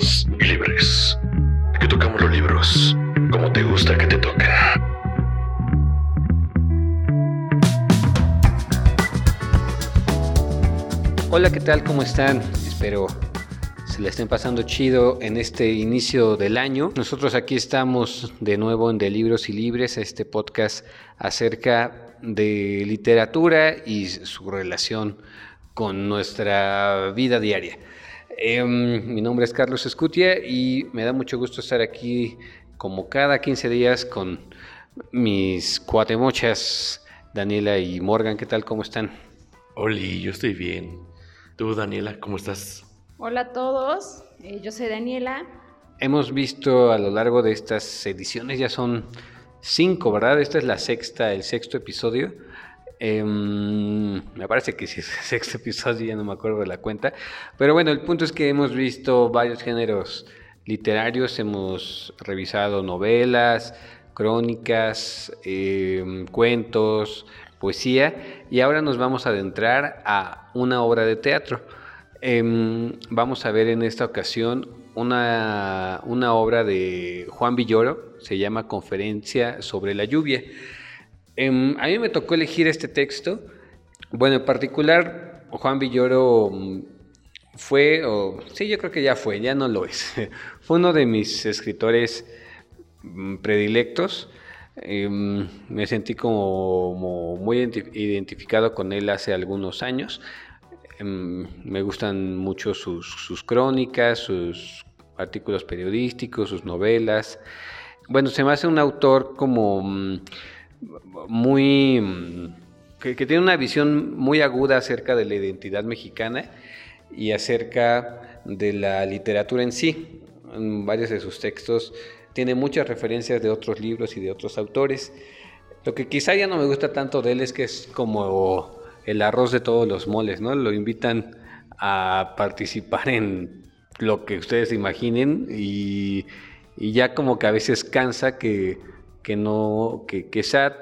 Y libres. Que tocamos los libros como te gusta que te toquen. Hola, ¿qué tal? ¿Cómo están? Espero se la estén pasando chido en este inicio del año. Nosotros aquí estamos de nuevo en De Libros y Libres, este podcast acerca de literatura y su relación con nuestra vida diaria. Em, mi nombre es Carlos Escutia y me da mucho gusto estar aquí como cada 15 días con mis cuatemochas, Daniela y Morgan. ¿Qué tal? ¿Cómo están? Oli, yo estoy bien. ¿Tú, Daniela, cómo estás? Hola a todos, eh, yo soy Daniela. Hemos visto a lo largo de estas ediciones, ya son cinco, ¿verdad? Esta es la sexta, el sexto episodio Em, me parece que sí es el sexto episodio, ya no me acuerdo de la cuenta. Pero bueno, el punto es que hemos visto varios géneros literarios, hemos revisado novelas, crónicas, em, cuentos, poesía, y ahora nos vamos a adentrar a una obra de teatro. Em, vamos a ver en esta ocasión una, una obra de Juan Villoro, se llama Conferencia sobre la lluvia. Em, a mí me tocó elegir este texto. Bueno, en particular, Juan Villoro mm, fue, o sí, yo creo que ya fue, ya no lo es. fue uno de mis escritores mm, predilectos. Em, me sentí como, muy identificado con él hace algunos años. Em, me gustan mucho sus, crónicas, sus artículos periodísticos, sus novelas. Bueno, se me hace un autor como mm, muy... Que, tiene una visión muy aguda acerca de la identidad mexicana y acerca de la literatura en sí. Varios de sus textos tiene muchas referencias de otros libros y de otros autores. Lo que quizá ya no me gusta tanto de él es que es como el arroz de todos los moles, ¿no? Lo invitan a participar en lo que ustedes imaginen y, y ya como que a veces cansa que que no, que, sea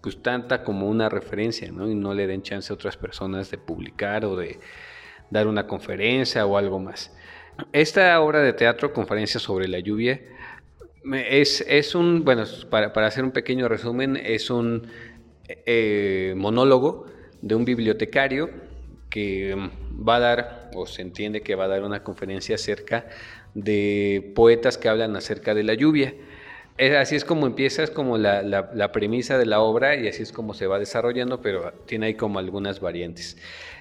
pues tanta como una referencia. Y no le den chance a otras personas de publicar o de dar una conferencia o algo más. Esta obra de teatro, Conferencia sobre la lluvia, es, es un, bueno, para, para, hacer un pequeño resumen, es un eh, monólogo de un bibliotecario que va a dar, o se entiende que va a dar una conferencia acerca de poetas que hablan acerca de la lluvia así es como empieza, es como la, premisa de la obra y así es como se va desarrollando, pero tiene ahí como algunas variantes.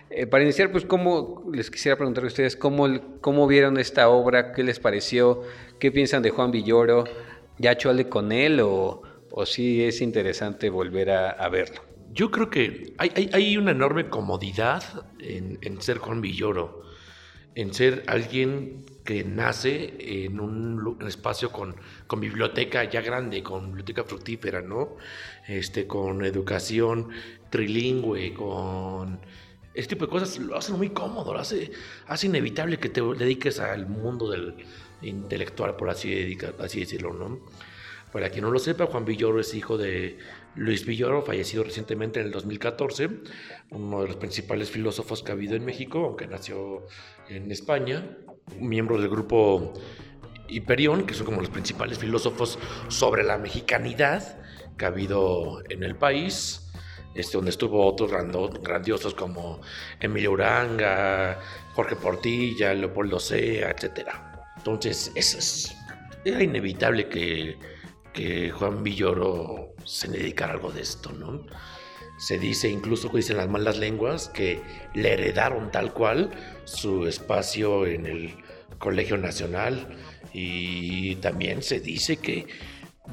Eh, para iniciar, pues, ¿cómo, les quisiera preguntar a ustedes cómo, cómo vieron esta obra, qué les pareció, qué piensan de Juan Villoro, ya chole con él o, o sí es interesante volver a, verlo. Yo creo que hay, hay, una enorme comodidad en, en ser Juan Villoro, en ser alguien que nace en un, espacio con, biblioteca ya grande, con biblioteca fructífera, ¿no? Este, con educación trilingüe, con este tipo de cosas, lo hace muy cómodo, lo hace, hace inevitable que te dediques al mundo del intelectual, por así, así decirlo, ¿no? Para quien no lo sepa, Juan Villoro es hijo de Luis Villoro, fallecido recientemente en el 2014, uno de los principales filósofos que ha habido en México, aunque nació en España miembro del grupo Hiperión, que son como los principales filósofos sobre la mexicanidad que ha habido en el país, este, donde estuvo otros grandiosos como Emilio Uranga, Jorge Portilla, Leopoldo Sea, etc. Entonces, es, era inevitable que, que Juan Villoro se dedicara a algo de esto, ¿no? Se dice, incluso dicen las malas lenguas, que le heredaron tal cual su espacio en el Colegio Nacional y también se dice que,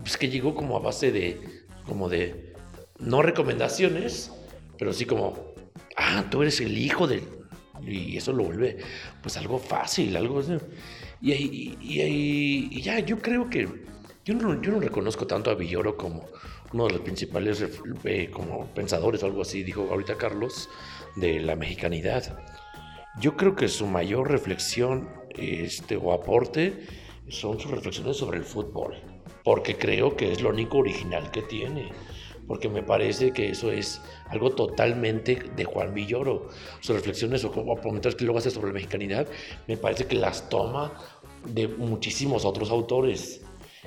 pues, que llegó como a base de, como de, no recomendaciones, pero sí como, ah, tú eres el hijo de... Y eso lo vuelve pues algo fácil, algo... Y, y, y, ya, yo creo que yo no, yo no reconozco tanto a Villoro como uno de los principales eh, como pensadores algo así, dijo ahorita Carlos, de la mexicanidad. Yo creo que su mayor reflexión este, o aporte son sus reflexiones sobre el fútbol, porque creo que es lo único original que tiene. porque me parece que eso es algo totalmente de Juan Villoro. Sus reflexiones o comentarios que luego hace sobre la mexicanidad, me parece que las toma de muchísimos otros autores.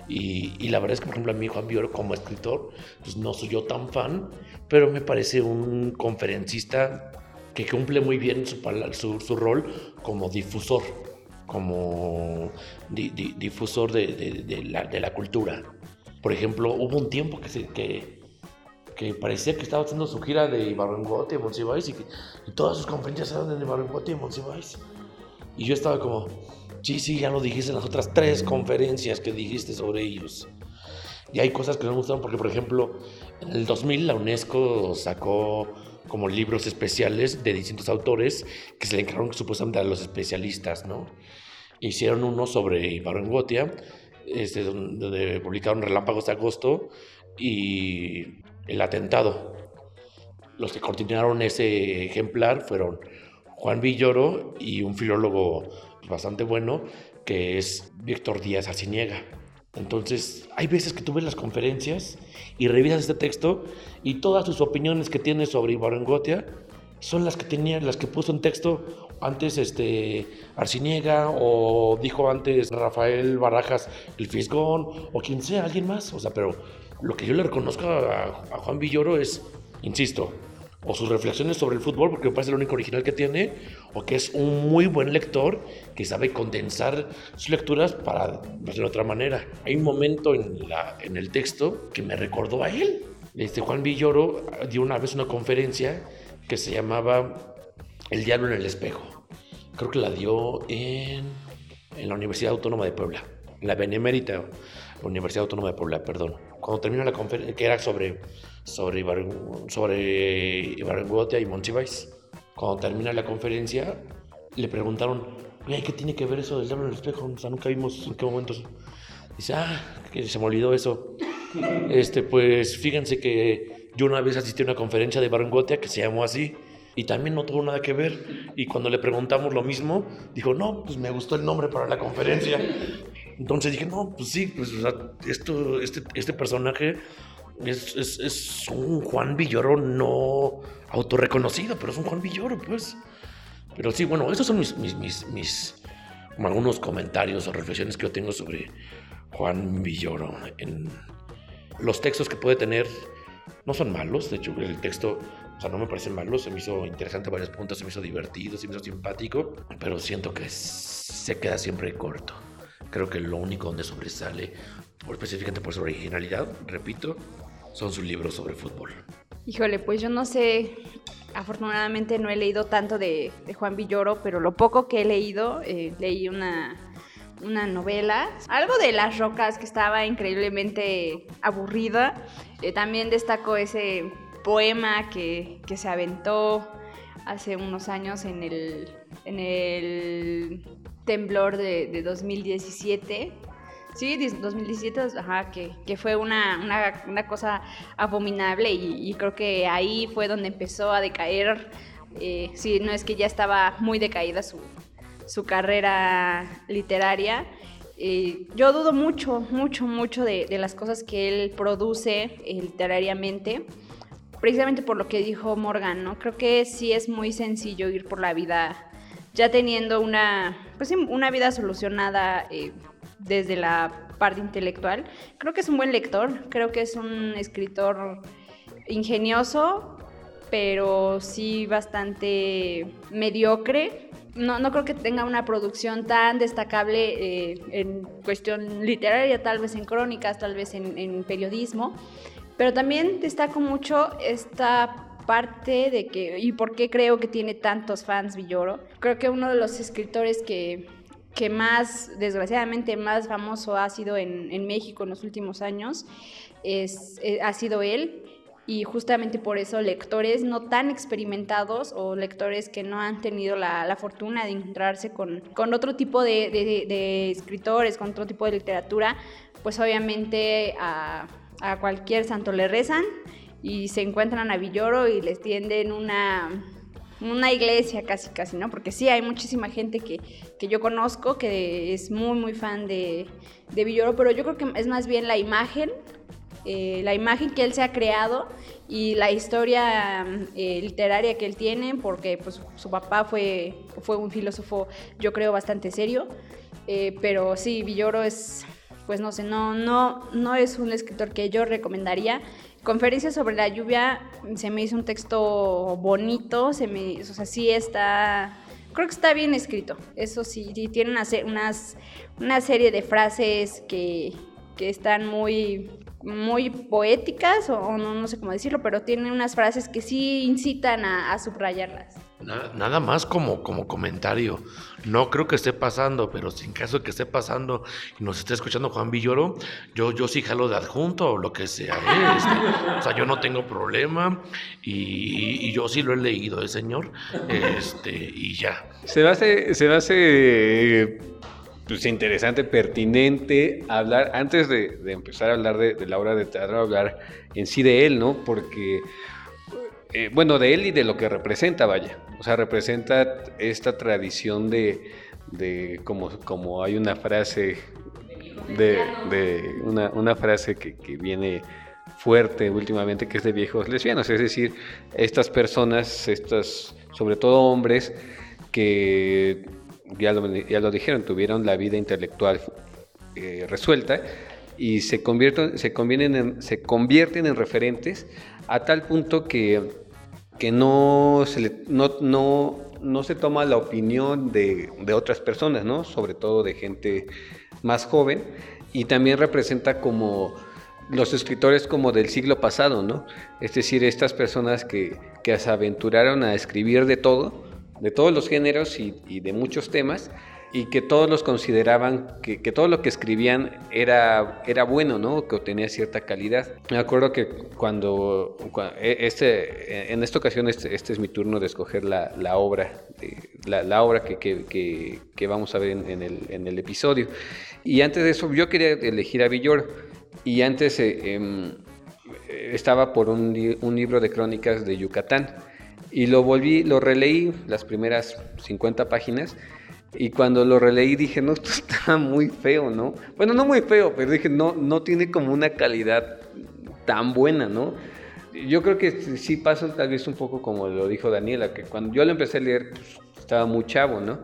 Y, la verdad es que, por ejemplo, a mí Juan Villoro como escritor, pues no soy yo tan fan, pero me parece un conferencista que cumple muy bien su, su, rol como difusor, como difusor de, de, la, de, la, cultura. Por ejemplo, hubo un tiempo que, se, que, que parecía que estaba haciendo su gira de Ibarrengote, Monsiváis, y, y todas sus conferencias eran de Ibarrengote y Monsiváis. Y yo estaba como, sí, sí, ya lo dijiste en las otras tres conferencias que dijiste sobre ellos. Y hay cosas que no me gustaron porque, por ejemplo, en el 2000 la UNESCO sacó como libros especiales de distintos autores que se le encargaron supuestamente a los especialistas, ¿no? Hicieron uno sobre Ibarrengotia, este, donde publicaron Relámpagos de Agosto y El Atentado. Los que coordinaron ese ejemplar fueron Juan Villoro y un filólogo bastante bueno que es Víctor Díaz Arciniega. Entonces, hay veces que tú ves las conferencias y revisas este texto y todas sus opiniones que tiene sobre Ibarrengotia son las que tenía, las que puso en texto antes este Arciniega o dijo antes Rafael Barajas el Fisgón o quien sea, alguien más. O sea, pero lo que yo le reconozco a Juan Villoro es, insisto, o sus reflexiones sobre el fútbol, porque me parece el único original que tiene, o que es un muy buen lector que sabe condensar sus lecturas para de otra manera. Hay un momento en el texto que me recordó a él. Este Juan Villoro dio una vez una conferencia que se llamaba El diablo en el espejo. Creo que la dio en, en la Universidad Autónoma de Puebla, en la Benemérita Universidad Autónoma de Puebla, perdón. Cuando terminó la conferencia, que era sobre sobre, sobre y Monsiváis. Cuando termina la conferencia, le preguntaron, ¿qué tiene que ver eso del diablo en el espejo? O sea, nunca vimos en qué momento. Dice, ah, que se me olvidó eso. Este, pues fíjense que yo una vez asistí a una conferencia de Barangotia que se llamó así y también no tuvo nada que ver. Y cuando le preguntamos lo mismo, dijo, no, pues me gustó el nombre para la conferencia. Entonces dije, no, pues sí, pues esto, este, este personaje es, un Juan Villoro no autorreconocido, pero es un Juan Villoro, pues. Pero sí, bueno, esos son mis, mis, mis, algunos comentarios o reflexiones que yo tengo sobre Juan Villoro. En los textos que puede tener no son malos, de hecho el texto, o sea, no me parecen malos, se me hizo interesante varios puntos, se me hizo divertido, se me hizo simpático, pero siento que se queda siempre corto. Creo que lo único donde sobresale, específicamente por su originalidad, repito, son sus libros sobre fútbol. Híjole, pues yo no sé, afortunadamente no he leído tanto de, Juan Villoro, pero lo poco que he leído, eh, leí una, una novela, algo de las rocas que estaba increíblemente aburrida. Eh, también destaco ese poema que, que, se aventó hace unos años en el, en el temblor de 2017 Sí, 2017, ajá, que, que fue una, una, cosa abominable y, creo que ahí fue donde empezó a decaer, eh, sí, no es que ya estaba muy decaída su, su carrera literaria. Eh, yo dudo mucho, mucho, mucho de, de, las cosas que él produce eh, literariamente, precisamente por lo que dijo Morgan, ¿no? Creo que sí es muy sencillo ir por la vida ya teniendo una, pues, una vida solucionada desde la parte intelectual. Creo que es un buen lector, creo que es un escritor ingenioso, pero sí bastante mediocre. No, no creo que tenga una producción tan destacable eh, en cuestión literaria, tal vez en crónicas, tal vez en, en periodismo, pero también destaco mucho esta parte de que, y por qué creo que tiene tantos fans Villoro, creo que uno de los escritores que que más, desgraciadamente, más famoso ha sido en, en México en los últimos años, es, eh, ha sido él. Y justamente por eso lectores no tan experimentados o lectores que no han tenido la, la fortuna de encontrarse con, con otro tipo de, de, de, escritores, con otro tipo de literatura, pues obviamente a, a cualquier santo le rezan y se encuentran a Villoro y les tienden una una iglesia casi, casi, ¿no? Porque sí, hay muchísima gente que, que yo conozco que es muy, muy fan de, de Villoro, pero yo creo que es más bien la imagen eh, la imagen que él se ha creado y la historia eh, literaria que él tiene, porque pues, su papá fue, fue un filósofo, yo creo, bastante serio. Eh, pero sí, Villoro es, pues no sé, no, no, no es un escritor que yo recomendaría. Conferencia sobre la lluvia se me hizo un texto bonito, se me, o sea, sí está, creo que está bien escrito. Eso sí, tiene una, unas, una serie de frases que, que están muy muy poéticas, o, no, sé cómo decirlo, pero tiene unas frases que sí incitan a, subrayarlas. Nada, más como, como comentario. No creo que esté pasando, pero sin caso de que esté pasando y nos esté escuchando Juan Villoro, yo, yo sí jalo de adjunto o lo que sea. ¿eh? Este, o sea, yo no tengo problema y, yo sí lo he leído, ¿eh, señor? Este, y ya. Se hace, se hace pues, interesante, pertinente hablar, antes de, empezar a hablar de, la obra de teatro, hablar en sí de él, ¿no? Porque, eh, bueno, de él y de lo que representa, vaya. O sea, representa esta tradición de, de como, como hay una frase, de, una, una, frase que, que viene fuerte últimamente, que es de viejos lesbianos, es decir, estas personas, estas, sobre todo hombres, que ya lo, ya lo dijeron, tuvieron la vida intelectual eh, resuelta y se convierten, se, convierten en, se convierten en referentes a tal punto que, que no, se no, no, no, se toma la opinión de, de, otras personas, ¿no? sobre todo de gente más joven, y también representa como los escritores como del siglo pasado, ¿no? es decir, estas personas que, que se aventuraron a escribir de todo, de todos los géneros y, de muchos temas, y que todos los consideraban que, todo lo que escribían era, era bueno, ¿no? Que tenía cierta calidad. Me acuerdo que cuando, e, este, en esta ocasión este, este, es mi turno de escoger la, obra, la, obra que, vamos a ver en, el, episodio. Y antes de eso yo quería elegir a Villoro y antes eh, em, estaba por un, un libro de crónicas de Yucatán y lo volví, lo releí las primeras 50 páginas y cuando lo releí dije, no, esto está muy feo, ¿no? Bueno, no muy feo, pero dije, no, no tiene como una calidad tan buena, ¿no? Yo creo que sí pasa tal vez un poco como lo dijo Daniela, que cuando yo lo empecé a leer pues, estaba muy chavo, ¿no?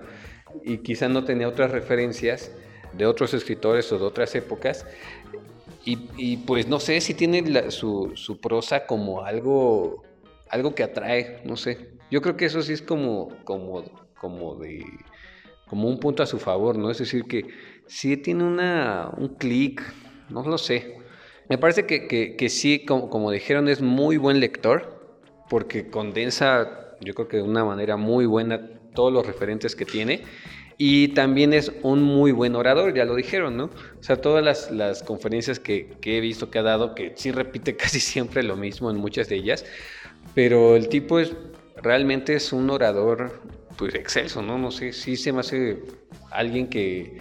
Y quizá no tenía otras referencias de otros escritores o de otras épocas. Y, pues no sé si tiene su, su prosa como algo algo que atrae, no sé. Yo creo que eso sí es como, como, como de, como un punto a su favor, ¿no? Es decir, que sí tiene una, un clic, no lo sé. Me parece que, que, sí, como, como, dijeron, es muy buen lector, porque condensa, yo creo que de una manera muy buena todos los referentes que tiene. Y también es un muy buen orador, ya lo dijeron, ¿no? O sea, todas las, las conferencias que, que, he visto que ha dado, que sí repite casi siempre lo mismo en muchas de ellas, pero el tipo es realmente es un orador pues excelso, ¿no? No sé, sí se me hace alguien que,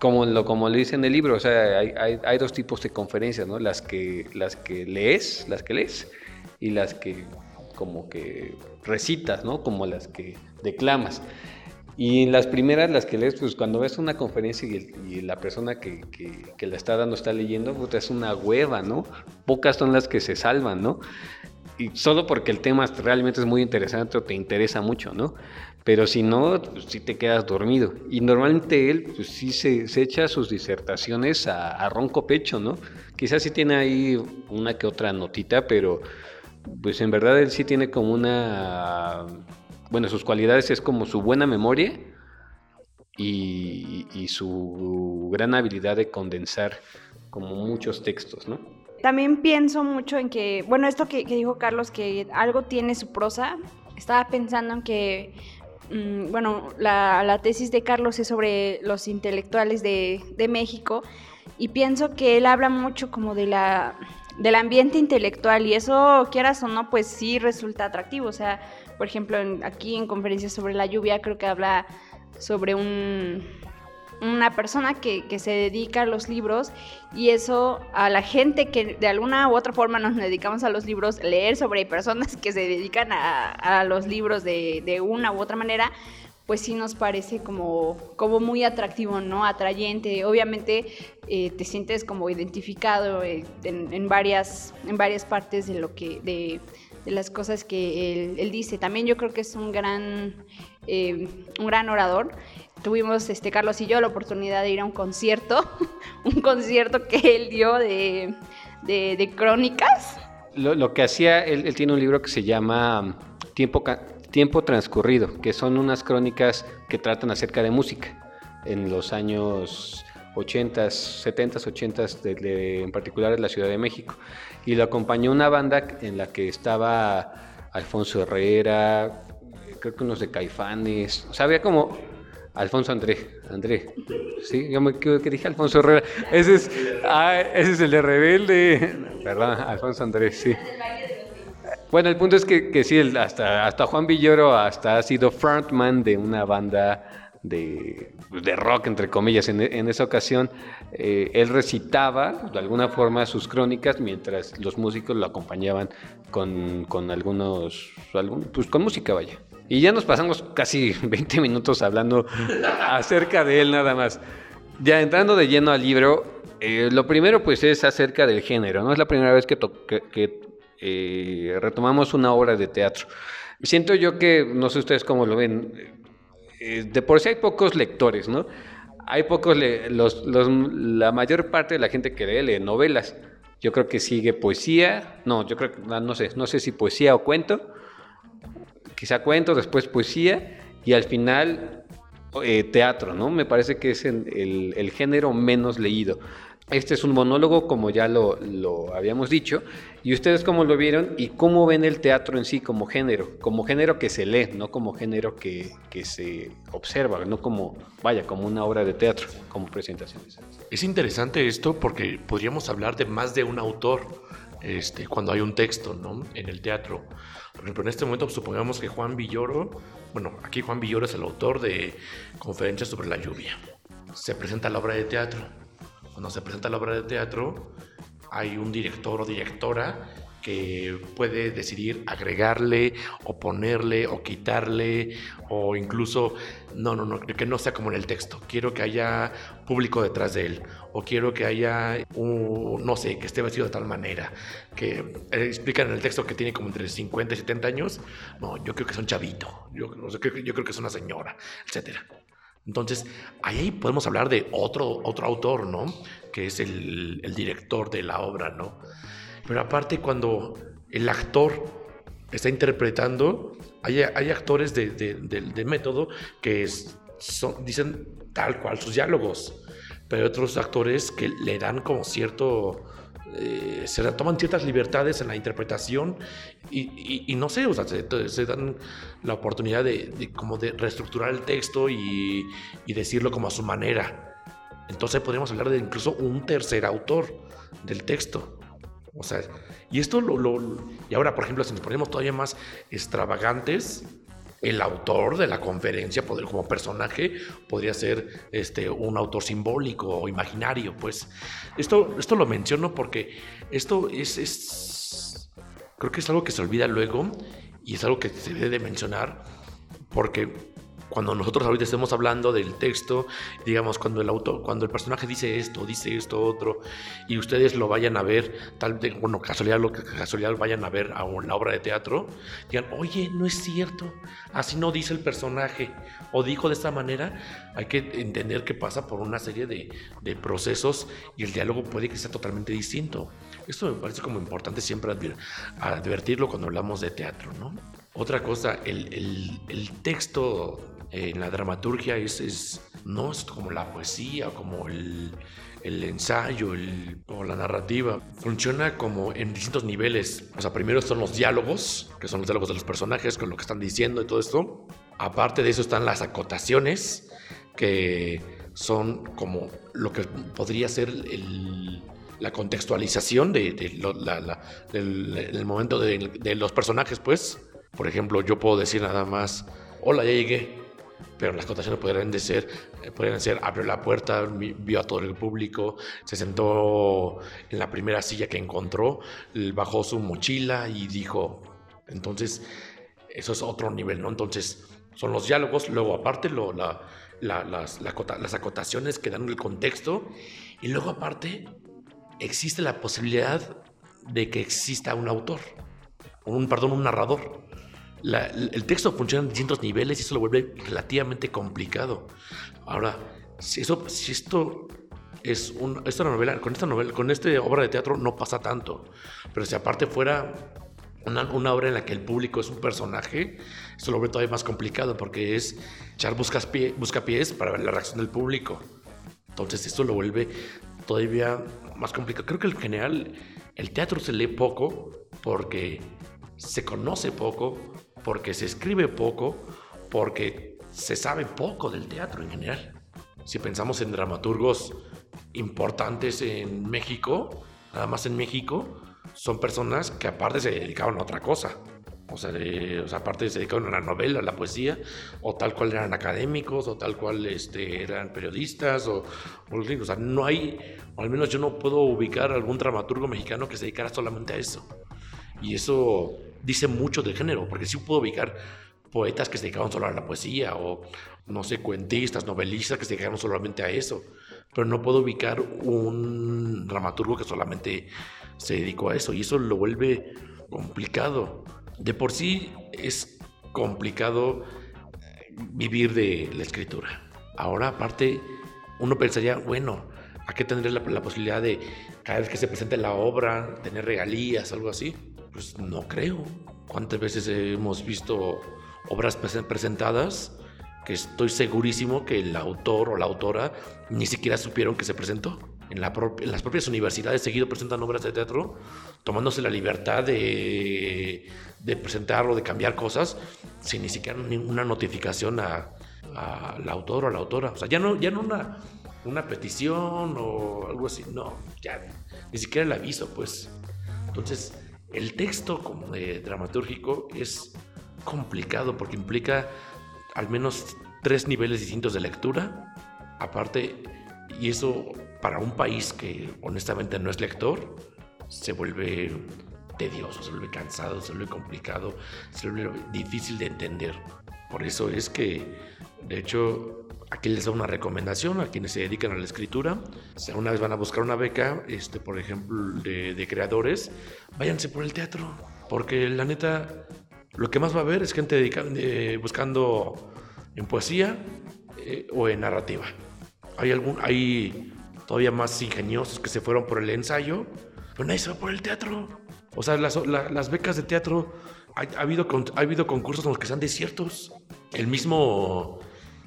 como lo, como lo dice en el libro, o sea, hay, hay, dos tipos de conferencias, ¿no? Las que, las que lees, las que lees, y las que como que recitas, ¿no? Como las que declamas. Y en las primeras, las que lees, pues cuando ves una conferencia y, la persona que, que, que, la está dando está leyendo, pues es una hueva, ¿no? Pocas son las que se salvan, ¿no? Y solo porque el tema realmente es muy interesante o te interesa mucho, ¿no? Pero si no, pues sí te quedas dormido. Y normalmente él, pues sí se, echa sus disertaciones a, ronco pecho, ¿no? Quizás sí tiene ahí una que otra notita, pero pues en verdad él sí tiene como una... Bueno, sus cualidades es como su buena memoria y, y su gran habilidad de condensar como muchos textos, ¿no? También pienso mucho en que, bueno, esto que, dijo Carlos, que algo tiene su prosa, estaba pensando en que, mm, bueno, la, tesis de Carlos es sobre los intelectuales de, México y pienso que él habla mucho como de la del ambiente intelectual y eso, quieras o no, pues sí resulta atractivo. O sea, por ejemplo, aquí en conferencias sobre la lluvia creo que habla sobre un, una persona que, se dedica a los libros y eso a la gente que de alguna u otra forma nos dedicamos a los libros, leer sobre personas que se dedican a, los libros de, una u otra manera, pues sí nos parece como, como muy atractivo, ¿no? Atrayente. Obviamente eh, te sientes como identificado eh, en, varias, en varias partes de lo que, de, las cosas que él, dice. También yo creo que es un gran, eh, un gran orador. Tuvimos, este, Carlos y yo, la oportunidad de ir a un concierto, un concierto que él dio de, de, crónicas. Lo, que hacía, él, él, tiene un libro que se llama Tiempo, Tiempo transcurrido, que son unas crónicas que tratan acerca de música en los años 80, 70, 80, en particular en la Ciudad de México. Y lo acompañó una banda en la que estaba Alfonso Herrera, creo que unos de Caifanes, o sea, había como Alfonso André, André, sí, yo me que dije Alfonso Herrera, ese es, ah, ese es el de Rebelde, perdón, Alfonso André, sí. Bueno, el punto es que, sí, hasta, hasta Juan Villoro hasta ha sido frontman de una banda de, rock, entre comillas, en, esa ocasión. Eh, él recitaba de alguna forma sus crónicas mientras los músicos lo acompañaban con, algunos, pues con música, vaya. Y ya nos pasamos casi 20 minutos hablando acerca de él nada más. Ya entrando de lleno al libro, eh, lo primero pues es acerca del género, ¿no? Es la primera vez que, que eh, retomamos una obra de teatro. Siento yo que, no sé ustedes cómo lo ven, eh, de por sí hay pocos lectores, ¿no? Hay pocos, los, la mayor parte de la gente que lee, lee novelas. Yo creo que sigue poesía, no, yo creo que, no sé, no sé si poesía o cuento, quizá cuento, después poesía y al final eh, teatro, ¿no? Me parece que es el, el, género menos leído. Este es un monólogo, como ya lo, habíamos dicho. ¿Y ustedes cómo lo vieron y cómo ven el teatro en sí como género? Como género que se lee, no como género que, se observa, no como, vaya, como una obra de teatro, como presentaciones. Es interesante esto porque podríamos hablar de más de un autor este, cuando hay un texto ¿no? en el teatro. Por ejemplo, en este momento supongamos que Juan Villoro, bueno, aquí Juan Villoro es el autor de Conferencias sobre la lluvia. Se presenta la obra de teatro cuando se presenta la obra de teatro, hay un director o directora que puede decidir agregarle o ponerle o quitarle o incluso, no, no, no, que no sea como en el texto. Quiero que haya público detrás de él o quiero que haya un, no sé, que esté vestido de tal manera. Que eh, explican en el texto que tiene como entre 50 y 70 años. No, yo creo que es un chavito, yo, creo que es una señora, etcétera. Entonces, ahí podemos hablar de otro, otro autor, ¿no? Que es el, director de la obra, ¿no? Pero aparte, cuando el actor está interpretando, hay, actores de, método que dicen tal cual sus diálogos, pero hay otros actores que le dan como cierto eh, se toman ciertas libertades en la interpretación y, no sé, o sea, se, dan la oportunidad de, como de reestructurar el texto y, decirlo como a su manera. Entonces podríamos hablar de incluso un tercer autor del texto. O sea, y esto lo, y ahora, por ejemplo, si nos ponemos todavía más extravagantes, el autor de la conferencia, poder, como personaje, podría ser este, un autor simbólico o imaginario. Pues esto, esto lo menciono porque esto es, es, creo que es algo que se olvida luego y es algo que se debe mencionar porque cuando nosotros ahorita estemos hablando del texto, digamos, cuando el autor, cuando el personaje dice esto, dice esto, otro, y ustedes lo vayan a ver, tal vez, bueno, casualidad, lo que casualidad vayan a ver a la obra de teatro, digan, oye, no es cierto, así no dice el personaje, o dijo de esta manera, hay que entender que pasa por una serie de, de procesos y el diálogo puede que sea totalmente distinto. Esto me parece como importante siempre advertirlo cuando hablamos de teatro, ¿no? Otra cosa, el, el texto en la dramaturgia es, no es como la poesía, como el, ensayo o la narrativa. Funciona como en distintos niveles. O sea, primero son los diálogos, que son los diálogos de los personajes con lo que están diciendo y todo esto. Aparte de eso están las acotaciones, que son como lo que podría ser la contextualización de, del, momento de, de los personajes, pues. Por ejemplo, yo puedo decir nada más, hola, ya llegué pero las cotaciones podrían de ser, eh, podrían ser, abrió la puerta, vio a todo el público, se sentó en la primera silla que encontró, bajó su mochila y dijo, entonces, eso es otro nivel, ¿no? Entonces, son los diálogos, luego aparte las, las acotaciones que dan el contexto, y luego aparte existe la posibilidad de que exista un autor, un, perdón, un narrador. El texto funciona en distintos niveles y eso lo vuelve relativamente complicado. Ahora, si, eso, si esto es un, esta novela, con esta novela, con esta obra de teatro no pasa tanto, pero si aparte fuera una, una, obra en la que el público es un personaje, eso lo vuelve todavía más complicado porque es echar busca pies para ver la reacción del público. Entonces esto lo vuelve todavía más complicado. Creo que en general el teatro se lee poco porque se conoce poco, porque se escribe poco, porque se sabe poco del teatro en general. Si pensamos en dramaturgos importantes en México, nada más en México, son personas que aparte se dedicaban a otra cosa. O sea, aparte se dedicaban a la novela, a la poesía, o tal cual eran académicos, o tal cual este, eran periodistas, o, o, sea, no hay, o al menos yo no puedo ubicar algún dramaturgo mexicano que se dedicara solamente a eso. Y eso dice mucho del género, porque sí puedo ubicar poetas que se dedicaban solo a la poesía, o no sé, cuentistas, novelistas que se dedicaban solamente a eso, pero no puedo ubicar un dramaturgo que solamente se dedicó a eso, y eso lo vuelve complicado de por sí es complicado eh, vivir de la escritura. Ahora, aparte, uno pensaría, bueno, ¿a qué tendré la, posibilidad de, cada vez que se presente la obra, tener regalías, algo así? Pues no creo. ¿Cuántas veces hemos visto obras presentadas que estoy segurísimo que el autor o la autora ni siquiera supieron que se presentó? En, las propias universidades seguido presentan obras de teatro, tomándose la libertad de, de presentar o de cambiar cosas sin ni siquiera ninguna notificación al autor o a la autora. O sea, ya no, ya no una, una petición o algo así, no, ya ni siquiera el aviso, pues. Entonces, el texto como dramatúrgico es complicado porque implica al menos tres niveles distintos de lectura. Aparte, y eso para un país que honestamente no es lector, se vuelve tedioso, se vuelve cansado, se vuelve complicado, se vuelve difícil de entender. Por eso es que, de hecho, aquí les da una recomendación a quienes se dedican a la escritura. Si una vez van a buscar una beca, este, por ejemplo, de, creadores, váyanse por el teatro. Porque la neta, lo que más va a haber es gente eh, buscando en poesía eh, o en narrativa. Hay, algún, hay todavía más ingeniosos que se fueron por el ensayo, pero nadie se va por el teatro. O sea, las, becas de teatro, ha, habido, ha habido concursos en los que sean desiertos. El mismo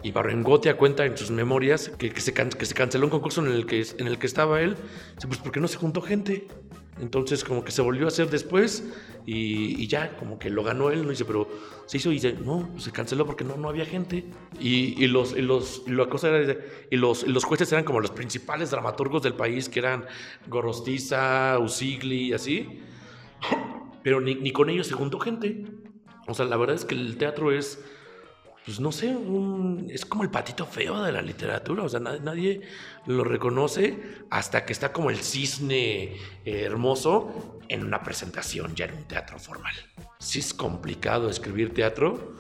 Ibarrengotia cuenta en sus memorias que, se, que se canceló un concurso en el que, en el que estaba él, pues porque no se juntó gente. Entonces como que se volvió a hacer después y, ya, como que lo ganó él, ¿no? dice, pero se hizo y dice, no, se canceló porque no, no había gente. Y, y los, y los, y la cosa era, y los, los jueces eran como los principales dramaturgos del país, que eran Gorostiza, Usigli y así. Pero ni, ni con ellos se juntó gente. O sea, la verdad es que el teatro es pues no sé, es como el patito feo de la literatura, o sea, nadie, lo reconoce hasta que está como el cisne eh, hermoso en una presentación ya en un teatro formal. Sí es complicado escribir teatro,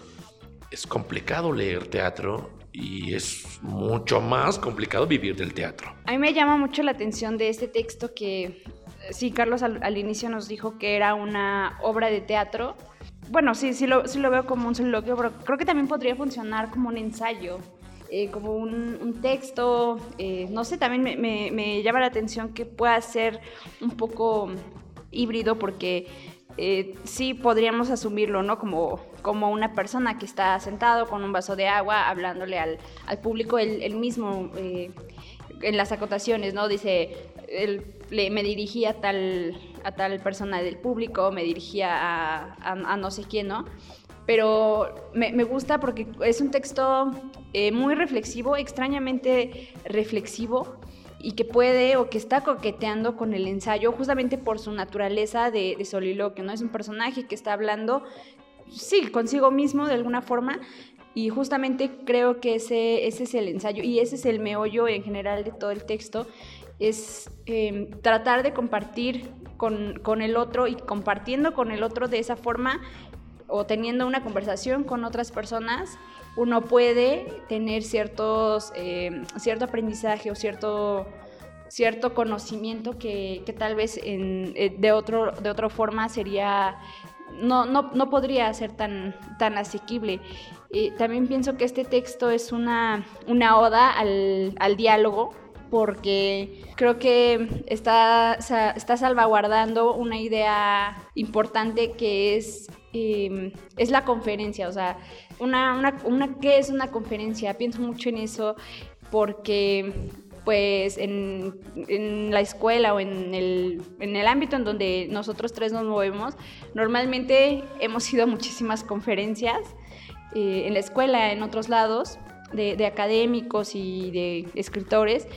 es complicado leer teatro y es mucho más complicado vivir del teatro. A mí me llama mucho la atención de este texto que, sí, Carlos al inicio nos dijo que era una obra de teatro bueno, sí, sí lo, sí lo veo como un soliloquio, pero creo que también podría funcionar como un ensayo. Eh, como un, texto, eh, no sé, también me, llama la atención que pueda ser un poco híbrido porque eh, sí podríamos asumirlo, ¿no? Como, como una persona que está sentado con un vaso de agua hablándole al, público, el mismo en las acotaciones, ¿no? Dice, me dirigía tal, a tal persona del público, me dirigía a, no sé quién, ¿no? Pero me, gusta porque es un texto eh, muy reflexivo, extrañamente reflexivo, y que puede o que está coqueteando con el ensayo justamente por su naturaleza de, de soliloquio, ¿no? Es un personaje que está hablando, sí, consigo mismo de alguna forma, y justamente creo que ese, ese es el ensayo y ese es el meollo en general de todo el texto, es em, tratar de compartir con, el otro y compartiendo con el otro de esa forma o teniendo una conversación con otras personas, uno puede tener ciertos, eh, cierto aprendizaje o cierto, cierto conocimiento que, tal vez eh, de, otro, de otra forma sería no, no, no, podría ser tan, tan asequible. también pienso que este texto es una, una oda al, al diálogo, porque creo que está, está salvaguardando una idea importante que es, em, es la conferencia. O sea, una, una, ¿qué es una conferencia? Pienso mucho en eso porque pues en, en, la escuela o en el, en el ámbito en donde nosotros tres nos movemos, normalmente hemos ido a muchísimas conferencias eh, en la escuela, en otros lados, de, académicos y de escritores,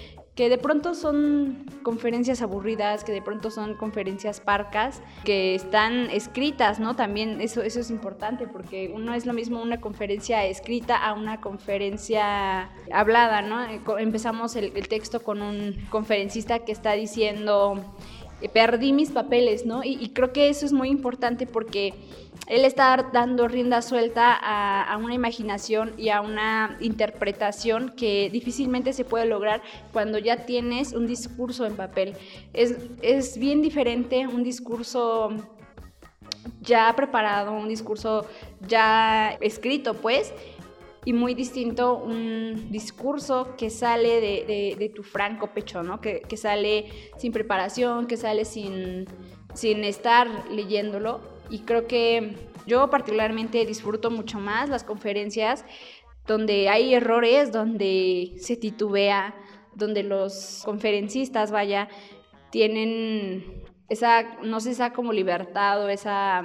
que de pronto son conferencias aburridas, que de pronto son conferencias parcas, que están escritas, ¿no? También eso, eso es importante porque uno es lo mismo una conferencia escrita a una conferencia hablada, ¿no? Eh, empezamos el, texto con un conferencista que está diciendo, eh, perdí mis papeles, ¿no? y creo que eso es muy importante porque él está dando rienda suelta a, una imaginación y a una interpretación que difícilmente se puede lograr cuando ya tienes un discurso en papel. Es, es bien diferente un discurso ya preparado, un discurso ya escrito, pues, y muy distinto un discurso que sale de, tu franco pecho, ¿no? Que, que, sale sin preparación, que sale sin, sin estar leyéndolo y creo que yo particularmente disfruto mucho más las conferencias donde hay errores, donde se titubea, donde los conferencistas, vaya, tienen esa, no sé, esa como libertad o esa,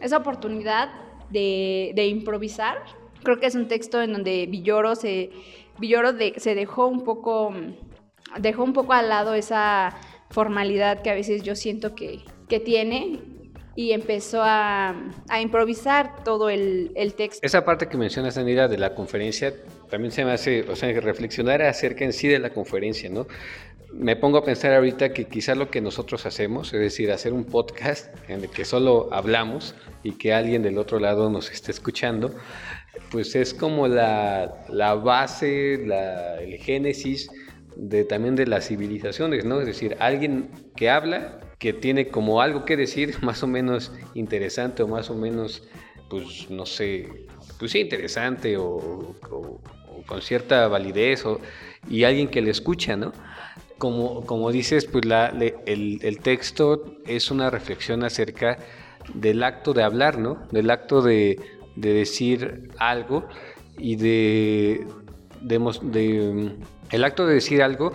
esa oportunidad de, improvisar. Creo que es un texto en donde Villoro se, Villoro se dejó un poco, dejó un poco al lado esa formalidad que a veces yo siento que, que tiene y empezó a, improvisar todo el, texto. Esa parte que mencionas, Anida, de la conferencia, también se me hace, o sea, reflexionar acerca en sí de la conferencia, ¿no? Me pongo a pensar ahorita que quizás lo que nosotros hacemos, es decir, hacer un podcast en el que solo hablamos y que alguien del otro lado nos esté escuchando, pues es como la, la base, la, el génesis de, también de las civilizaciones, ¿no? Es decir, alguien que habla que tiene como algo que decir más o menos interesante o más o menos, pues no sé, pues sí, interesante o, con cierta validez o, y alguien que le escucha, ¿no? Como, como dices, pues la, el, el, texto es una reflexión acerca del acto de hablar, ¿no? Del acto de, de decir algo y de, de, el acto de decir algo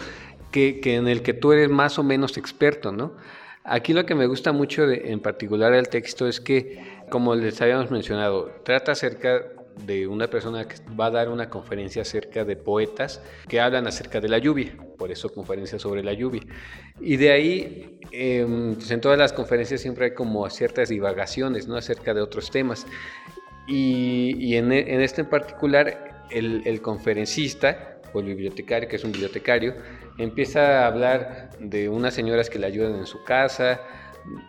que, que, en el que tú eres más o menos experto, ¿no? Aquí lo que me gusta mucho en particular del texto es que, como les habíamos mencionado, trata acerca de una persona que va a dar una conferencia acerca de poetas que hablan acerca de la lluvia, por eso conferencia sobre la lluvia. Y de ahí, em, pues en todas las conferencias siempre hay como ciertas divagaciones ¿no? acerca de otros temas. Y, en, este en particular, el, el conferencista o el bibliotecario, que es un bibliotecario, empieza a hablar de unas señoras que le ayudan en su casa,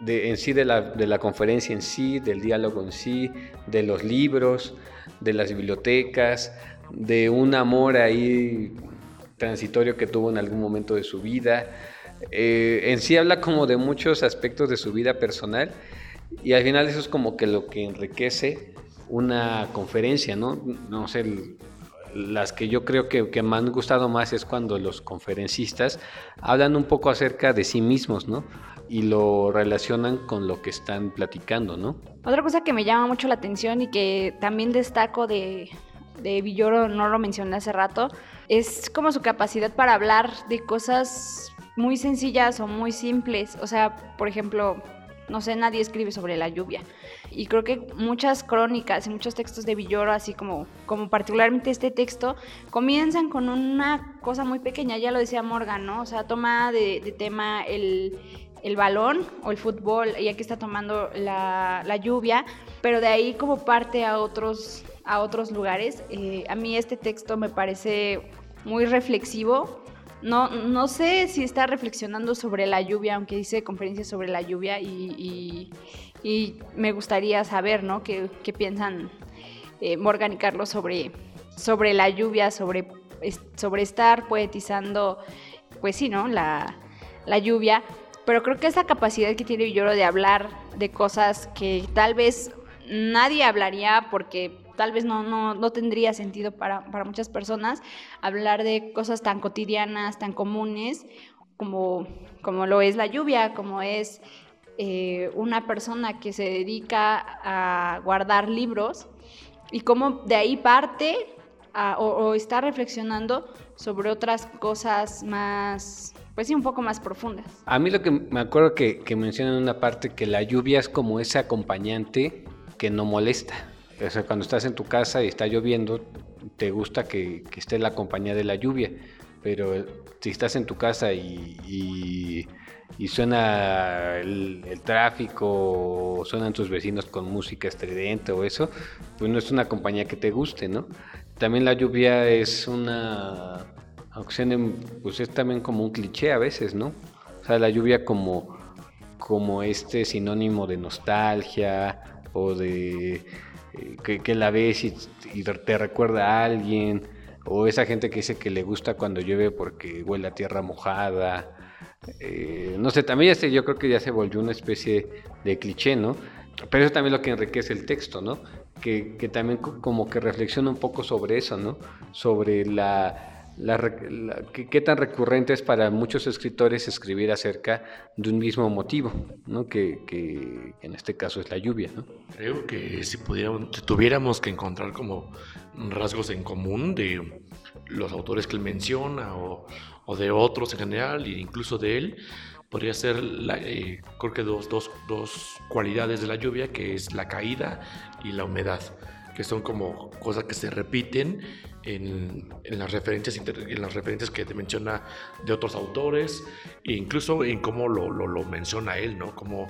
de, en sí de la, de la conferencia en sí, del diálogo en sí, de los libros, de las bibliotecas, de un amor ahí transitorio que tuvo en algún momento de su vida. Eh, en sí habla como de muchos aspectos de su vida personal y al final eso es como que lo que enriquece una conferencia, ¿no? No sé, las que yo creo que, que, me han gustado más es cuando los conferencistas hablan un poco acerca de sí mismos, ¿no? Y lo relacionan con lo que están platicando, ¿no? Otra cosa que me llama mucho la atención y que también destaco de, de Villoro, no lo mencioné hace rato, es como su capacidad para hablar de cosas muy sencillas o muy simples. O sea, por ejemplo, no sé, nadie escribe sobre la lluvia. Y creo que muchas crónicas y muchos textos de Villoro, así como, como particularmente este texto, comienzan con una cosa muy pequeña, ya lo decía Morgan, ¿no? O sea, toma de, tema el, balón o el fútbol, y aquí está tomando la, lluvia, pero de ahí como parte a otros, a otros lugares. Eh, a mí este texto me parece muy reflexivo, no, no sé si está reflexionando sobre la lluvia, aunque dice conferencia sobre la lluvia y, me gustaría saber, ¿no? ¿Qué, piensan eh, Morgan y Carlos sobre, sobre la lluvia, sobre, sobre estar poetizando, pues sí, ¿no? La, la lluvia. Pero creo que esa capacidad que tiene Villoro de hablar de cosas que tal vez nadie hablaría porque tal vez no, no, no tendría sentido para, para, muchas personas hablar de cosas tan cotidianas, tan comunes, como, como lo es la lluvia, como es eh, una persona que se dedica a guardar libros y cómo de ahí parte o, está reflexionando sobre otras cosas más, pues sí, un poco más profundas. A mí lo que me acuerdo que, que menciona en una parte que la lluvia es como ese acompañante que no molesta. O sea, cuando estás en tu casa y está lloviendo, te gusta que, que esté la compañía de la lluvia, pero si estás en tu casa y y suena el, tráfico o suenan tus vecinos con música estridente o eso, pues no es una compañía que te guste, ¿no? También la lluvia es una, aunque pues es también como un cliché a veces, ¿no? O sea, la lluvia como, como este sinónimo de nostalgia o de eh, que, la ves y, y te recuerda a alguien, o esa gente que dice que le gusta cuando llueve porque huele a tierra mojada, eh, no sé, también ya yo creo que ya se volvió una especie de cliché, ¿no? Pero eso también lo que enriquece el texto, ¿no? Que, también como que reflexiona un poco sobre eso, ¿no? Sobre la, qué tan recurrente es para muchos escritores escribir acerca de un mismo motivo, ¿no? Que, en este caso es la lluvia, ¿no? Creo que si pudiéramos, si tuviéramos que encontrar como rasgos en común de los autores que él menciona o, de otros en general, e incluso de él, podría ser, eh, creo que dos, dos, dos, cualidades de la lluvia, que es la caída y la humedad, que son como cosas que se repiten en, en las, referencias, en las referencias que te menciona de otros autores, e incluso en cómo lo, lo, lo menciona él, ¿no? Como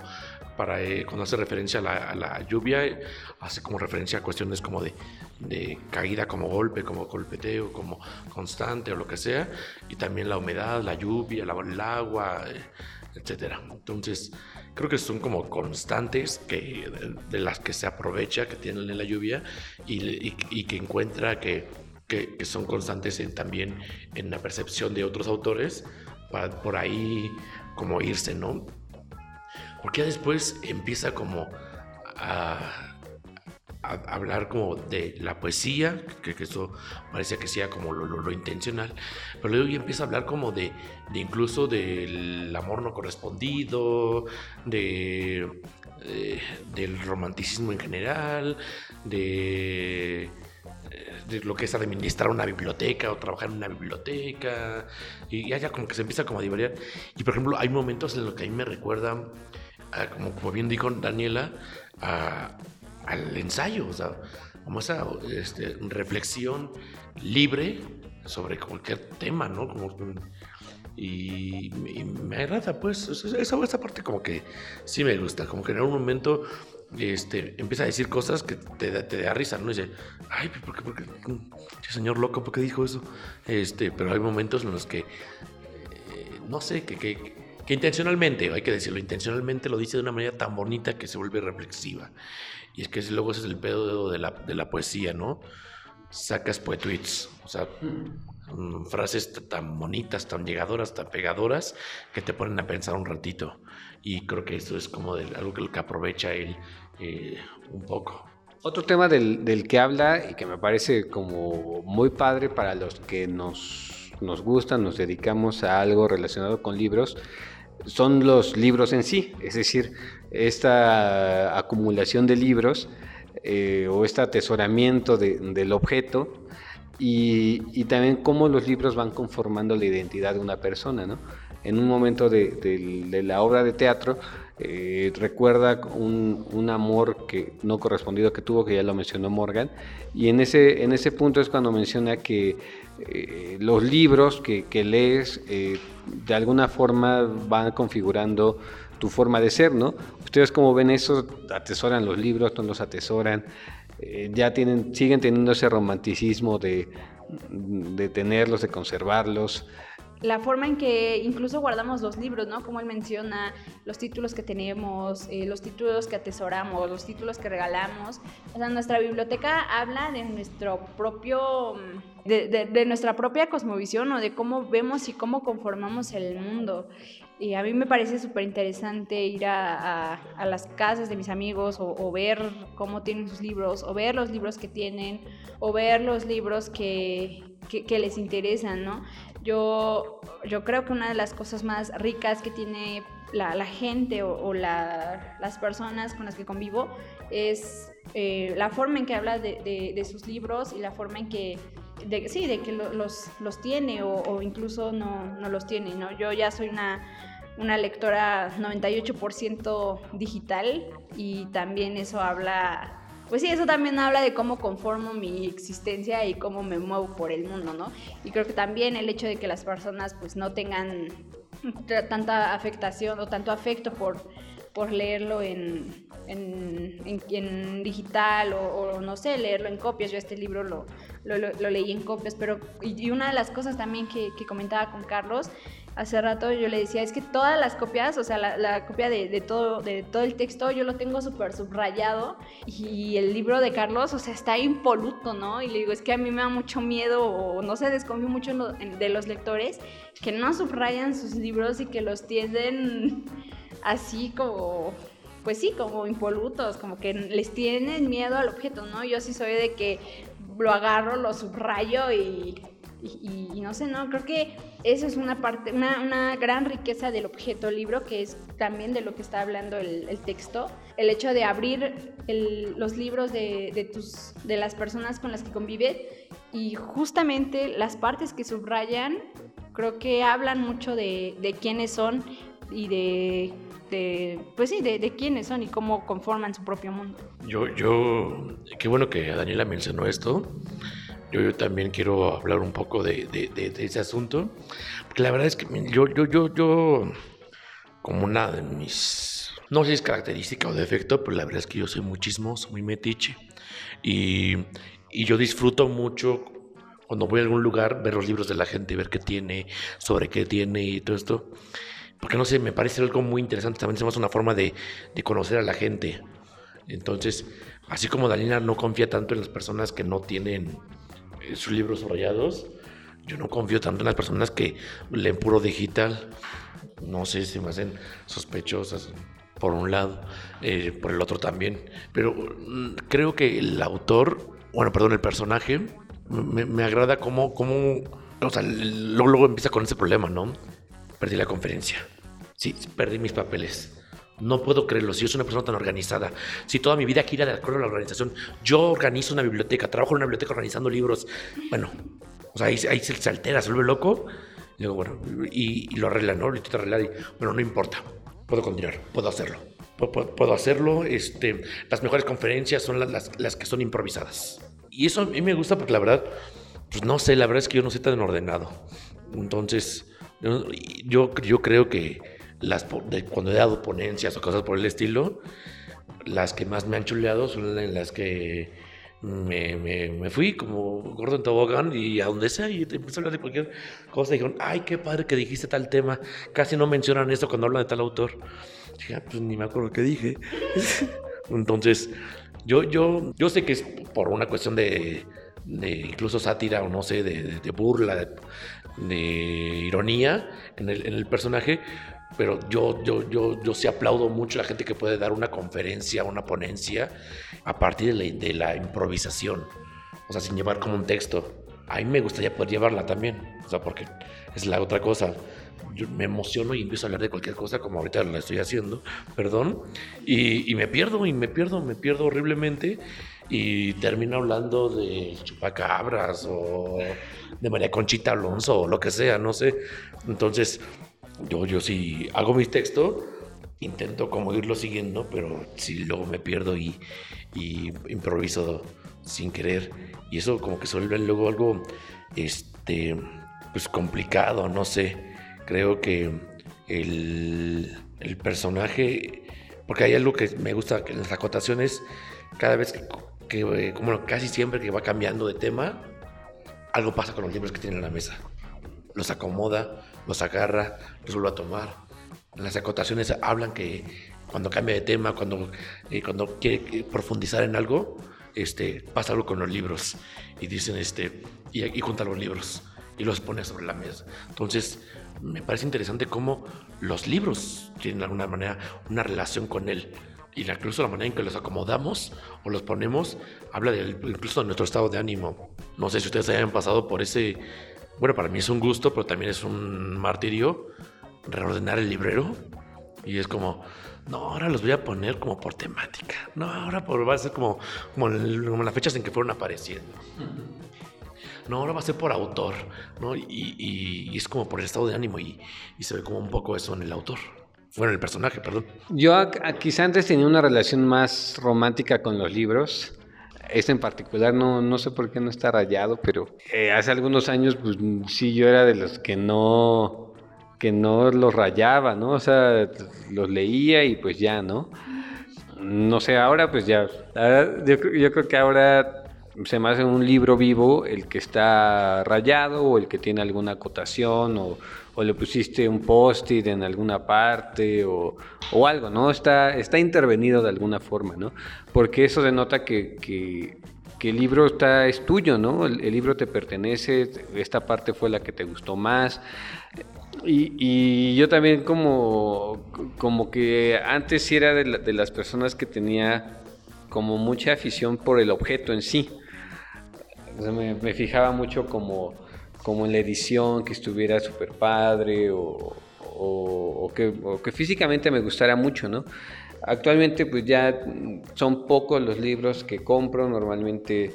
para eh, cuando hace referencia a la, lluvia, hace como referencia a cuestiones como de, caída como golpe, como golpeteo, como constante o lo que sea, y también la humedad, la lluvia, la, el agua, eh, etcétera. Entonces, creo que son como constantes que, de, las que se aprovecha, que tienen en la lluvia, y, que encuentra que, son constantes también en la percepción de otros autores, por ahí como irse, ¿no? Porque ya después empieza como a, hablar como de la poesía, que, eso parecía que sea como lo, intencional, pero luego ya empieza a hablar como de, incluso del amor no correspondido, de, eh, del romanticismo en general, de de lo que es administrar una biblioteca o trabajar en una biblioteca y ya, ya como que se empieza como a divariar. Y por ejemplo hay momentos en los que a mí me recuerdan como, bien dijo Daniela, al ensayo, o sea, como esa este, reflexión libre sobre cualquier tema, ¿no? Como, y, me agrada, pues, esa, esa parte como que sí me gusta, como que en algún momento este, empieza a decir cosas que te, te da risa, ¿no? dice, ay, ¿por qué, por qué, señor loco, por qué dijo eso? Este, pero hay momentos en los que, eh, no sé, que, que, que intencionalmente, hay que decirlo, intencionalmente lo dice de una manera tan bonita que se vuelve reflexiva. Y es que luego ese es el pedo de la, de la poesía, ¿no? Sacas poetweets, o sea, mm, frases tan bonitas, tan llegadoras, tan pegadoras, que te ponen a pensar un ratito. Y creo que eso es como algo que, aprovecha él eh, un poco. Otro tema del, del, que habla y que me parece como muy padre para los que nos, nos gustan, nos dedicamos a algo relacionado con libros, son los libros en sí, es decir, esta acumulación de libros eh, o este atesoramiento del objeto y, también cómo los libros van conformando la identidad de una persona. ¿no? En un momento de, la obra de teatro eh, recuerda un, amor que no correspondido que tuvo, que ya lo mencionó Morgan, y en ese, en ese punto es cuando menciona que eh, los libros que, lees de alguna forma van configurando tu forma de ser, ¿no? Ustedes como ven eso, atesoran los libros, no los atesoran, eh, ya tienen, siguen teniendo ese romanticismo de, de tenerlos, de conservarlos. La forma en que incluso guardamos los libros, ¿no? Como él menciona, los títulos que tenemos, eh, los títulos que atesoramos, los títulos que regalamos. O sea, nuestra biblioteca habla de nuestro propio, de, de nuestra propia cosmovisión o de cómo vemos y cómo conformamos el mundo. Y a mí me parece súper interesante ir a, a, las casas de mis amigos o, ver cómo tienen sus libros, o ver los libros que tienen, o ver los libros que, que, les interesan, ¿no? Yo, yo creo que una de las cosas más ricas que tiene la, gente o, la, las personas con las que convivo es eh, la forma en que habla de, sus libros y la forma en que sí, de que los, los tiene o, o, incluso no, no los tiene, ¿no? Yo ya soy una una lectora 98% digital y también eso habla, pues sí, eso también habla de cómo conformo mi existencia y cómo me muevo por el mundo, ¿no? Y creo que también el hecho de que las personas pues no tengan tanta afectación o tanto afecto por, por leerlo en, en, digital o, no sé, leerlo en copias. Yo este libro lo, lo, leí en copias, pero y, una de las cosas también que, que comentaba con Carlos hace rato yo le decía, es que todas las copias, o sea, la, copia de, todo, de todo el texto, yo lo tengo súper subrayado y el libro de Carlos, o sea, está impoluto, ¿no? Y le digo, es que a mí me da mucho miedo o no sé, desconfío mucho de los lectores que no subrayan sus libros y que los tienden así como... Pues sí, como impolutos, como que les tienen miedo al objeto, ¿no? Yo sí soy de que lo agarro, lo subrayo y y, no sé, no, creo que eso es una parte, una, una, gran riqueza del objeto libro, que es también de lo que está hablando el, el texto. El hecho de abrir el, los libros de, de, tus, de las personas con las que convives y justamente las partes que subrayan, creo que hablan mucho de, de quiénes son y de, de pues sí, de, de, quiénes son y cómo conforman su propio mundo. Yo, yo, qué bueno que Daniela mencionó esto, yo, también quiero hablar un poco de, ese asunto, porque la verdad es que yo, yo, yo, yo, como una de mis, no sé si es característica o defecto, pero la verdad es que yo soy muy chismoso, muy metiche, y, y yo disfruto mucho cuando voy a algún lugar, ver los libros de la gente, ver qué tiene, sobre qué tiene y todo esto. Porque no sé, me parece algo muy interesante. También es una forma de, de, conocer a la gente. Entonces, así como Dalina no confía tanto en las personas que no tienen sus libros subrayados. Yo no confío tanto en las personas que leen puro digital. No sé si me hacen sospechosas por un lado, eh, por el otro también. Pero mm, creo que el autor, bueno, perdón, el personaje, me, agrada cómo, cómo, o sea, luego, luego empieza con ese problema, ¿no? Perdí la conferencia. Sí, perdí mis papeles. No puedo creerlo, si yo soy una persona tan organizada, si toda mi vida gira de acuerdo a la organización, yo organizo una biblioteca, trabajo en una biblioteca organizando libros, bueno, o sea, ahí, se, altera, se vuelve loco, y bueno, y, lo arregla, ¿no? Lo intenta arreglar y, bueno, no importa, puedo continuar, puedo hacerlo. Puedo, hacerlo, este, las mejores conferencias son las, las, que son improvisadas. Y eso a mí me gusta porque la verdad, pues no sé, la verdad es que yo no soy tan ordenado. Entonces, yo, yo creo que las, cuando he dado ponencias o cosas por el estilo, las que más me han chuleado son las que me, me, fui como gordo en tobogán y a donde sea y empecé a hablar de cualquier cosa. Y dijeron, ay, qué padre que dijiste tal tema. Casi no mencionan esto cuando hablan de tal autor. dije, ah, pues ni me acuerdo qué dije. Entonces, yo, yo, yo sé que es por una cuestión de, de incluso sátira o no sé, de, de burla, de, ironía en el, en el personaje, pero yo, yo, yo, yo sí aplaudo mucho a la gente que puede dar una conferencia, una ponencia a partir de la, improvisación, o sea, sin llevar como un texto. A mí me gustaría poder llevarla también, o sea, porque es la otra cosa. Yo me emociono y empiezo a hablar de cualquier cosa, como ahorita lo estoy haciendo, perdón, y, y me pierdo, y me pierdo, me pierdo horriblemente, y termino hablando de chupacabras o de María Conchita Alonso o lo que sea, no sé. Entonces, yo, yo sí hago mi texto, intento como irlo siguiendo, pero si luego me pierdo y, improviso sin querer. Y eso como que se vuelve luego algo, este, pues complicado, no sé. Creo que el, personaje, porque hay algo que me gusta en las acotaciones, cada vez que, que, como casi siempre que va cambiando de tema, algo pasa con los libros que tienen en la mesa. los acomoda, los agarra, los vuelve a tomar. Las acotaciones hablan que cuando cambia de tema, cuando, eh, cuando quiere profundizar en algo, este, pasa algo con los libros y dicen, este, y, y junta los libros y los pone sobre la mesa. Entonces, me parece interesante cómo los libros tienen de alguna manera una relación con él. Y incluso la manera en que los acomodamos o los ponemos habla del, incluso de nuestro estado de ánimo. No sé si ustedes hayan pasado por ese... Bueno, para mí es un gusto, pero también es un martirio reordenar el librero. Y es como, no, ahora los voy a poner como por temática. No, ahora va a ser como, como, las fechas en que fueron apareciendo no, ahora va a ser por autor, ¿no? Y, es como por el estado de ánimo y, se ve como un poco eso en el autor. Bueno, en el personaje, perdón. Yo quizá antes tenía una relación más romántica con los libros. Este en particular no, no sé por qué no está rayado, pero eh, hace algunos años, pues sí, yo era de los que no, que no los rayaba, ¿no? O sea, los leía y pues ya, ¿no? No sé, ahora pues ya. Yo, yo creo que ahora se me hace un libro vivo el que está rayado o el que tiene alguna acotación o, le pusiste un post-it en alguna parte o, algo, ¿no? Está, está intervenido de alguna forma, ¿no? Porque eso denota que, que, el libro está, es tuyo, ¿no? El, libro te pertenece, esta parte fue la que te gustó más. Y, y yo también como, como que antes era de, de las personas que tenía como mucha afición por el objeto en sí me, fijaba mucho como, como en la edición, que estuviera súper padre o, que, físicamente me gustara mucho, ¿no? Actualmente pues ya son pocos los libros que compro, normalmente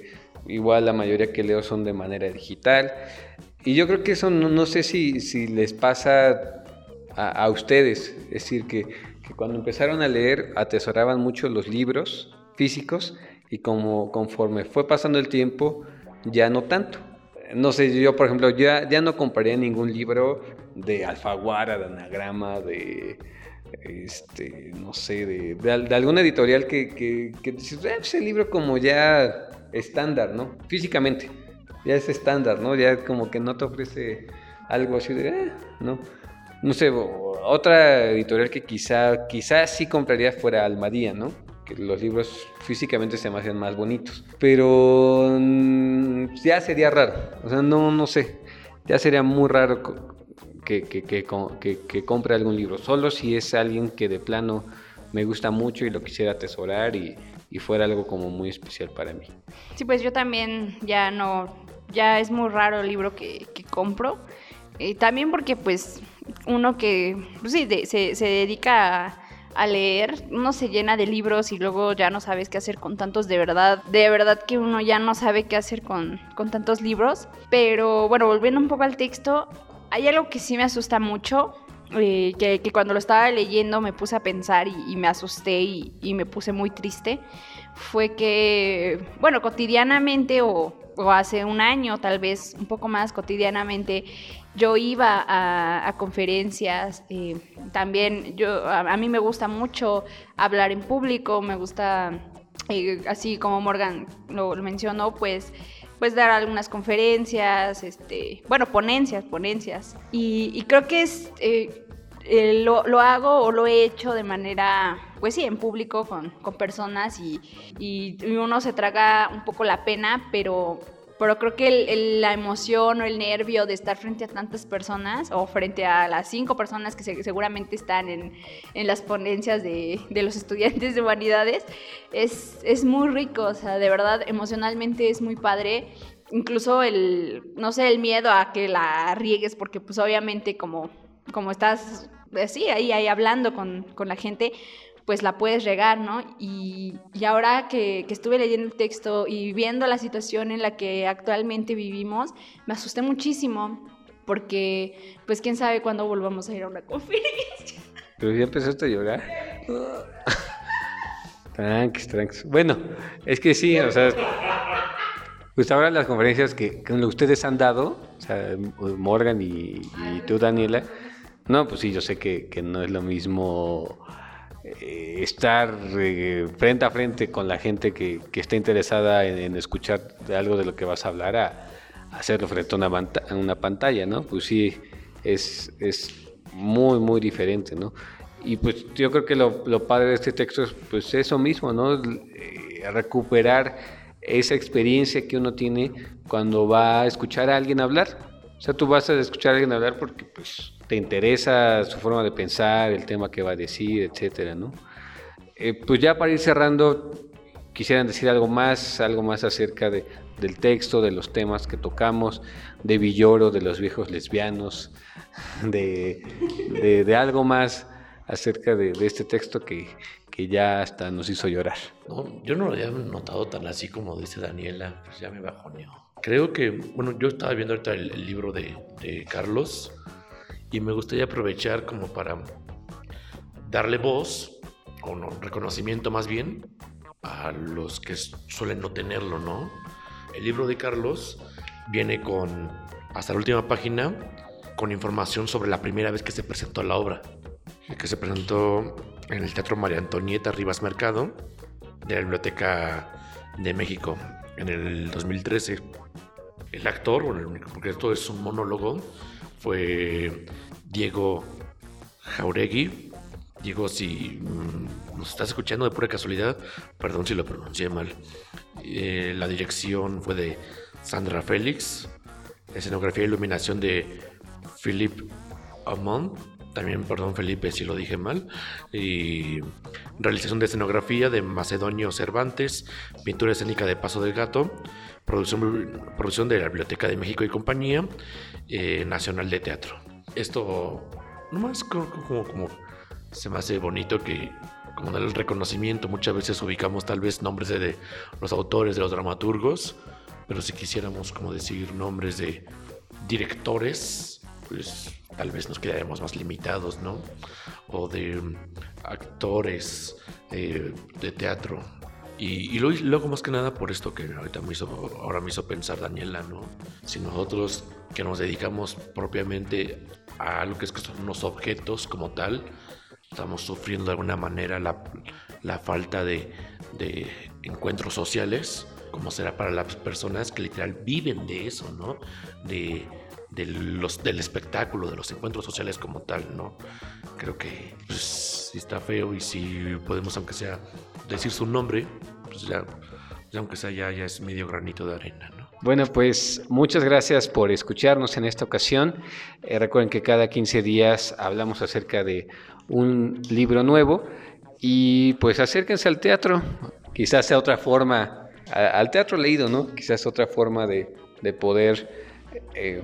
igual la mayoría que leo son de manera digital. Y yo creo que eso no, sé si, si, les pasa a, ustedes, es decir, que, que, cuando empezaron a leer atesoraban mucho los libros físicos y como conforme fue pasando el tiempo, ya no tanto. No sé, yo por ejemplo, ya, ya no compraría ningún libro de Alfaguara, de Anagrama, de, este, no sé, de, alguna editorial que, que, que dices, eh, pues, libro como ya estándar, ¿no? Físicamente, ya es estándar, ¿no? Ya como que no te ofrece algo así de, eh, ¿no? No sé, otra editorial que quizá, quizá sí compraría fuera Almadía, ¿no? Que los libros físicamente se me hacen más bonitos. Pero mm, ya sería raro, o sea, no, no sé, ya sería muy raro que, que, que, compre algún libro, solo si es alguien que de plano me gusta mucho y lo quisiera atesorar y, y fuera algo como muy especial para mí. Sí, pues yo también ya no, ya es muy raro el libro que, compro. Y también porque pues uno que, pues sí, se, se dedica a a leer, uno se llena de libros y luego ya no sabes qué hacer con tantos de verdad. De verdad que uno ya no sabe qué hacer con, con tantos libros. Pero bueno, volviendo un poco al texto, hay algo que sí me asusta mucho. Eh, que, cuando lo estaba leyendo me puse a pensar y, me asusté y, y, me puse muy triste. Fue que, bueno, cotidianamente o, o hace un año, tal vez un poco más cotidianamente, yo iba a, conferencias, eh, también yo, a, mí me gusta mucho hablar en público, me gusta, eh, así como Morgan lo, mencionó, pues pues dar algunas conferencias, este, bueno, ponencias, ponencias. Y, creo que es, eh, lo, lo, hago o lo he hecho de manera, pues sí, en público con, con personas y, y, uno se traga un poco la pena, pero pero creo que la emoción o el nervio de estar frente a tantas personas o frente a las cinco personas que seguramente están en, las ponencias de, los estudiantes de humanidades es, es muy rico, o sea, de verdad emocionalmente es muy padre. Incluso el, no sé, el miedo a que la riegues, porque pues obviamente como, como estás así, ahí, ahí hablando con, con la gente, pues la puedes regar, ¿no? Y, ahora que, estuve leyendo el texto y viendo la situación en la que actualmente vivimos, me asusté muchísimo porque, pues, quién sabe cuándo volvamos a ir a una conferencia. Pero ya empezaste a llorar. tranquis, tranquis. Bueno, es que sí, o sea, pues ahora las conferencias que, que ustedes han dado, o sea, Morgan y, tú, Daniela, no, pues sí, yo sé que, que no es lo mismo eh, estar eh, frente a frente con la gente que, está interesada en, escuchar algo de lo que vas a hablar, a, hacerlo frente a una, pantalla, ¿no? Pues sí, es, es muy, muy diferente, ¿no? Y pues yo creo que lo, lo padre de este texto es pues eso mismo, ¿no? Eh, recuperar esa experiencia que uno tiene cuando va a escuchar a alguien hablar. O sea, tú vas a escuchar a alguien hablar porque pues te interesa su forma de pensar, el tema que va a decir, etcétera, ¿no? Eh, pues ya para ir cerrando, quisieran decir algo más, algo más acerca de, del texto, de los temas que tocamos, de Villoro, de los viejos lesbianos, de, de, algo más acerca de, este texto que, que, ya hasta nos hizo llorar. No, yo no lo había notado tan así como dice Daniela, pues ya me bajoneó. Creo que, bueno, yo estaba viendo ahorita el, libro de, de Carlos y me gustaría aprovechar como para darle voz, o no, reconocimiento más bien, a los que suelen no tenerlo, ¿no? El libro de Carlos viene con, hasta la última página, con información sobre la primera vez que se presentó la obra, que se presentó en el Teatro María Antonieta Rivas Mercado de la Biblioteca de México en el 2013. El actor, porque esto es un monólogo, fue Diego Jauregui. Diego, si mm, nos estás escuchando de pura casualidad, perdón si lo pronuncié mal. Eh, la dirección fue de Sandra Félix. Escenografía e iluminación de Philippe Amont. También, perdón, Felipe, si lo dije mal. Y realización de escenografía de Macedonio Cervantes. Pintura escénica de Paso del Gato. Producción de la Biblioteca de México y Compañía eh, Nacional de Teatro. Esto, nomás como, como, se me hace bonito que como dar el reconocimiento, muchas veces ubicamos tal vez nombres de, los autores, de los dramaturgos, pero si quisiéramos como decir nombres de directores, pues tal vez nos quedaríamos más limitados, ¿no? O de actores eh, de teatro. Y, luego más que nada por esto que ahorita me hizo, ahora me hizo pensar Daniela, ¿no? Si nosotros que nos dedicamos propiamente a lo que es que son unos objetos como tal, estamos sufriendo de alguna manera la, la falta de, de, encuentros sociales, como será para las personas que literal viven de eso, ¿no? De, de los, del espectáculo, de los encuentros sociales como tal, ¿no? Creo que pues, si está feo y si podemos, aunque sea, decir su nombre, pues ya, aunque sea ya, ya es medio granito de arena, ¿no? Bueno, pues muchas gracias por escucharnos en esta ocasión. Eh, recuerden que cada 15 días hablamos acerca de un libro nuevo y pues acérquense al teatro, quizás sea otra forma, al teatro leído, ¿no? Quizás otra forma de, poder eh,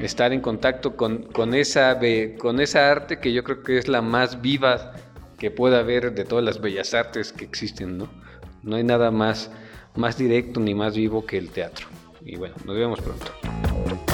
estar en contacto con, con, esa, con esa arte que yo creo que es la más viva que pueda haber de todas las bellas artes que existen, ¿no? No hay nada más, más directo ni más vivo que el teatro. Y bueno, nos vemos pronto.